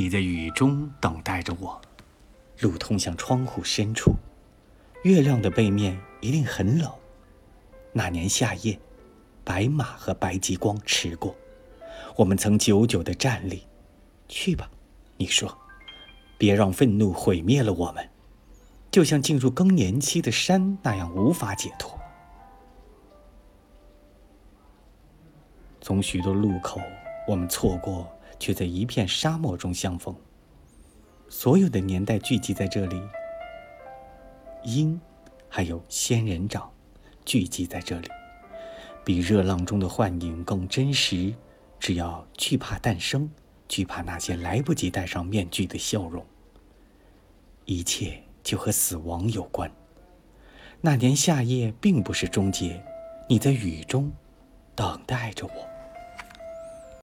你在雨中等待着我。路通向窗户深处，月亮的背面一定很冷。那年夏夜，白马和白极光驰过，我们曾久久的站立。去吧，你说，别让愤怒毁灭了我们，就像进入更年期的山那样无法解脱。从许多路口，我们错过，却在一片沙漠中相逢。所有的年代聚集在这里，鹰，还有仙人掌，聚集在这里，比热浪中的幻影更真实。只要惧怕诞生，惧怕那些来不及戴上面具的笑容，一切就和死亡有关。那年夏夜并不是终结，你在雨中等待着我。